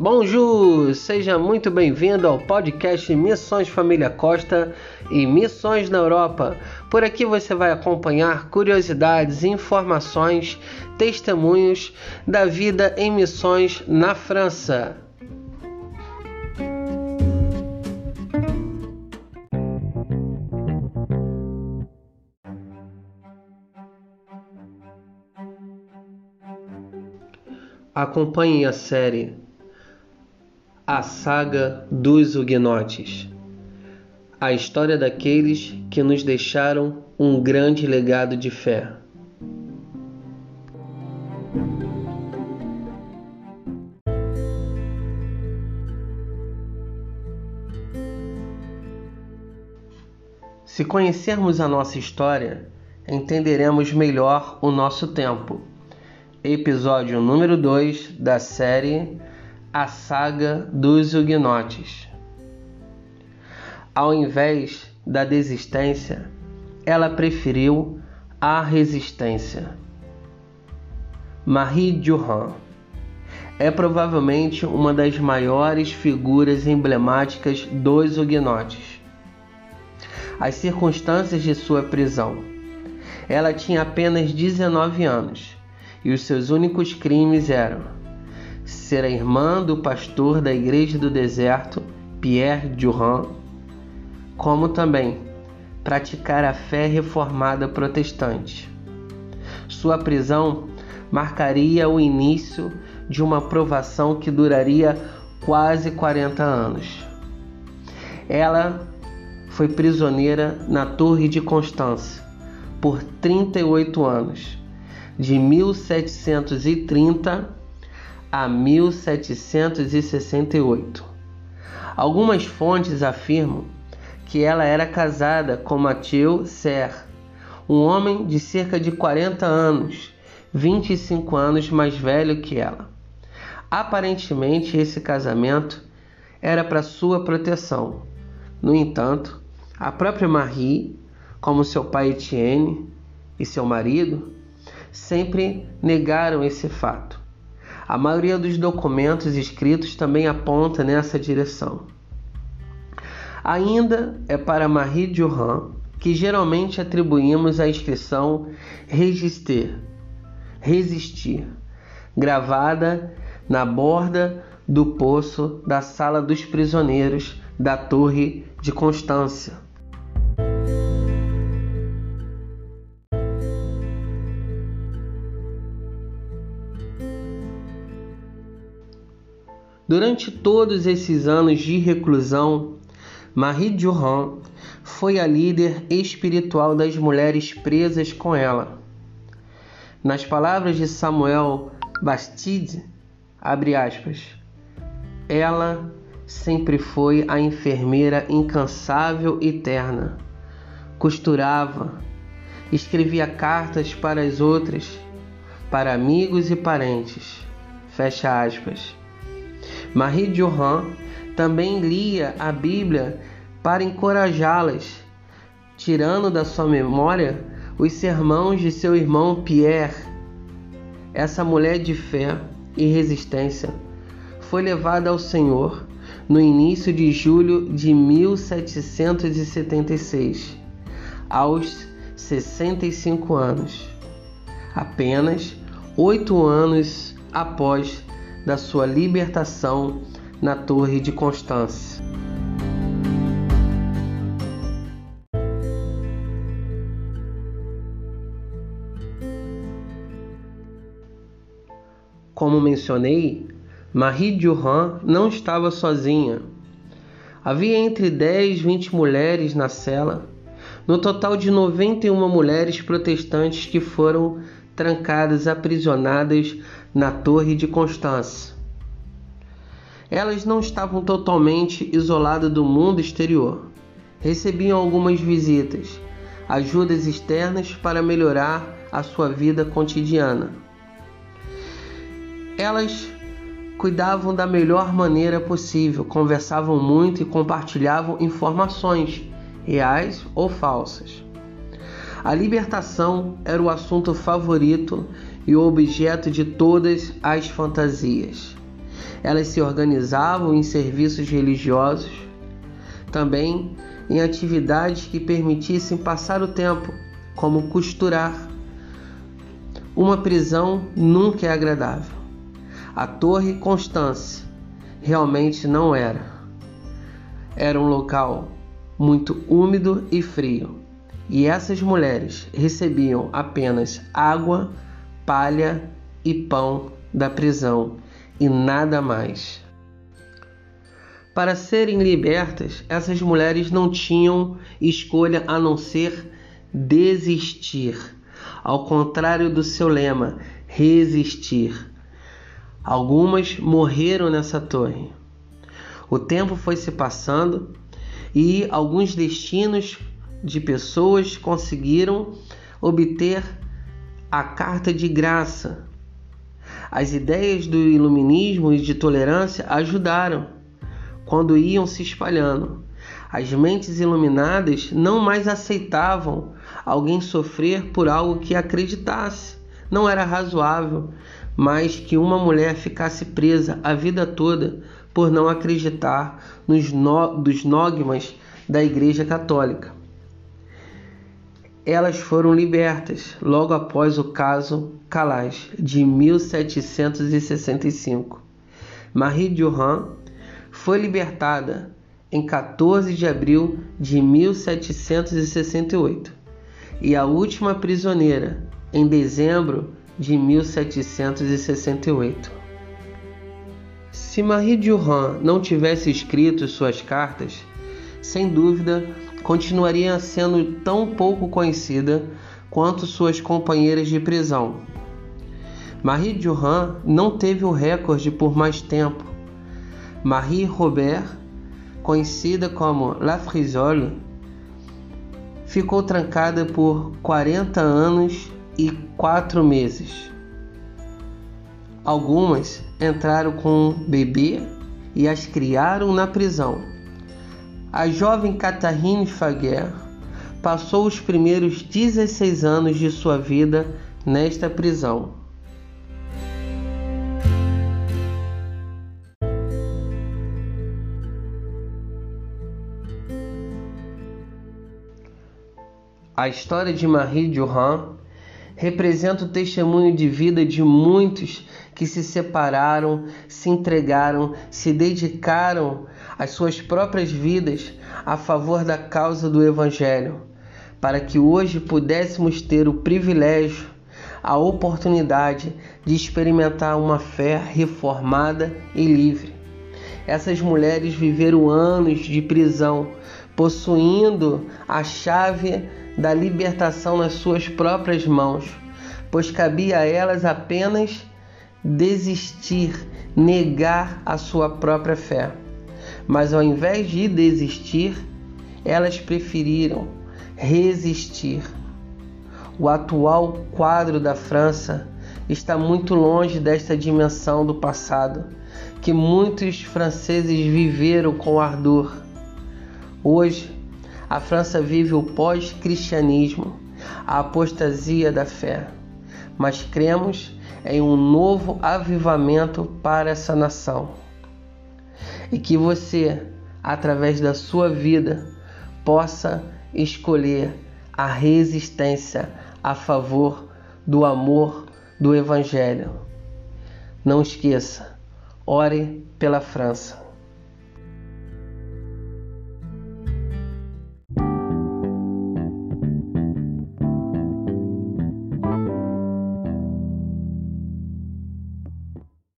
Bonjour, seja muito bem-vindo ao podcast Missões Família Costa e Missões na Europa. Por aqui você vai acompanhar curiosidades, informações, testemunhos da vida em missões na França. Acompanhe a série A Saga dos Huguenotes a história daqueles que nos deixaram um grande legado de fé. Se conhecermos a nossa história, entenderemos melhor o nosso tempo episódio número 2 da série A Saga dos Huguenotes. Ao invés da desistência, ela preferiu a resistência. Marie Durand é provavelmente uma das maiores figuras emblemáticas dos Huguenotes. As circunstâncias de sua prisão. Ela tinha apenas 19 anos e os seus únicos crimes eram ser a irmã do pastor da igreja do deserto, Pierre Durand, como também praticar a fé reformada protestante. Sua prisão marcaria o início de uma provação que duraria quase 40 anos. Ela foi prisioneira na Torre de Constância por 38 anos de 1730 a 1768. Algumas fontes afirmam que ela era casada com Mathieu Serre, um homem de cerca de 40 anos, 25 anos mais velho que ela. Aparentemente, esse casamento era para sua proteção. No entanto, a própria Marie, como seu pai Etienne e seu marido, sempre negaram esse fato. A maioria dos documentos escritos também aponta nessa direção. Ainda é para Marie Durand que geralmente atribuímos a inscrição register, resistir, gravada na borda do poço da sala dos prisioneiros da Torre de Constância. Durante todos esses anos de reclusão, Marie Durand foi a líder espiritual das mulheres presas com ela. Nas palavras de Samuel Bastide, abre aspas, ela sempre foi a enfermeira incansável e terna. Costurava, escrevia cartas para as outras, para amigos e parentes. Fecha aspas. Marie Durand também lia a Bíblia para encorajá-las, tirando da sua memória os sermões de seu irmão Pierre. Essa mulher de fé e resistência foi levada ao Senhor no início de julho de 1776, aos 65 anos, apenas oito anos após da sua libertação na Torre de Constância. Como mencionei, Marie Durand não estava sozinha. Havia entre 10 e 20 mulheres na cela, no total de 91 mulheres protestantes que foram trancadas, aprisionadas na Torre de Constância. Elas não estavam totalmente isoladas do mundo exterior. Recebiam algumas visitas, ajudas externas para melhorar a sua vida cotidiana. Elas cuidavam da melhor maneira possível, conversavam muito e compartilhavam informações, reais ou falsas. A libertação era o assunto favorito e objeto de todas as fantasias. Elas se organizavam em serviços religiosos, também em atividades que permitissem passar o tempo, como costurar. Uma prisão nunca é agradável. A Torre Constance realmente não era. Era um local muito úmido e frio, e essas mulheres recebiam apenas água, palha e pão da prisão e nada mais. Para serem libertas, essas mulheres não tinham escolha a não ser desistir, ao contrário do seu lema, resistir. Algumas morreram nessa torre. O tempo foi se passando e alguns destinos de pessoas conseguiram obter a carta de graça. As ideias do iluminismo e de tolerância ajudaram quando iam se espalhando. As mentes iluminadas não mais aceitavam alguém sofrer por algo que acreditasse. Não era razoável mais que uma mulher ficasse presa a vida toda por não acreditar nos no, dos dogmas da Igreja Católica. Elas foram libertas logo após o caso Calais de 1765. Marie Durand foi libertada em 14 de abril de 1768 e a última prisioneira em dezembro de 1768. Se Marie Durand não tivesse escrito suas cartas, sem dúvida continuaria sendo tão pouco conhecida quanto suas companheiras de prisão. Marie Durand não teve o recorde por mais tempo Marie Robert, conhecida como La Frisole, ficou trancada por 40 anos e 4 meses. Algumas entraram com um bebê e as criaram na prisão. A jovem Catherine Faguer passou os primeiros 16 anos de sua vida nesta prisão. A história de Marie Durand representa o testemunho de vida de muitos que se separaram, se entregaram, se dedicaram às suas próprias vidas a favor da causa do Evangelho, para que hoje pudéssemos ter o privilégio, a oportunidade de experimentar uma fé reformada e livre. Essas mulheres viveram anos de prisão, possuindo a chave da libertação nas suas próprias mãos, pois cabia a elas apenas desistir, negar a sua própria fé. Mas ao invés de desistir, elas preferiram resistir. O atual quadro da França está muito longe desta dimensão do passado que muitos franceses viveram com ardor. Hoje, a França vive o pós-cristianismo, a apostasia da fé, mas cremos em um novo avivamento para essa nação. E que você, através da sua vida, possa escolher a resistência a favor do amor do Evangelho. Não esqueça, ore pela França.